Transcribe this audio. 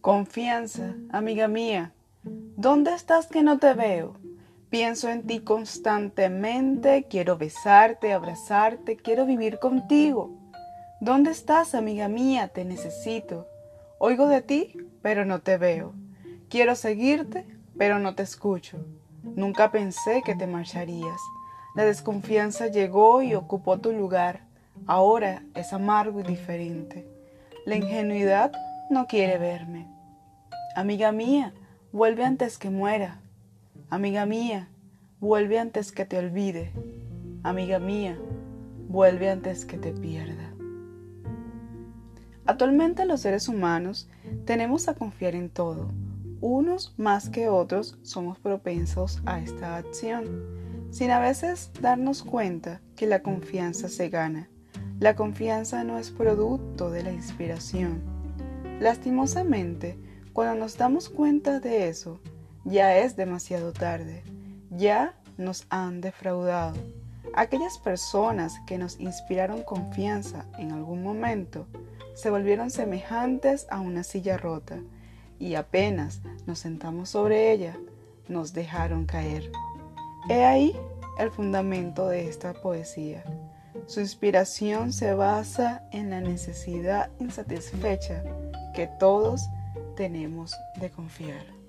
Confianza, amiga mía. ¿Dónde estás que no te veo? Pienso en ti constantemente, quiero besarte, abrazarte, quiero vivir contigo. ¿Dónde estás, amiga mía? Te necesito. Oigo de ti, pero no te veo. Quiero seguirte, pero no te escucho. Nunca pensé que te marcharías. La desconfianza llegó y ocupó tu lugar. Ahora es amargo y diferente. La ingenuidad no quiere verme. Amiga mía, vuelve antes que muera. Amiga mía, vuelve antes que te olvide. Amiga mía, vuelve antes que te pierda. Actualmente los seres humanos tenemos a confiar en todo. Unos más que otros somos propensos a esta acción, sin a veces darnos cuenta que la confianza se gana. La confianza no es producto de la inspiración, Lastimosamente, cuando nos damos cuenta de eso, ya es demasiado tarde, ya nos han defraudado. Aquellas personas que nos inspiraron confianza en algún momento se volvieron semejantes a una silla rota y apenas nos sentamos sobre ella, nos dejaron caer. He ahí el fundamento de esta poesía. Su inspiración se basa en la necesidad insatisfecha que todos tenemos de confiar.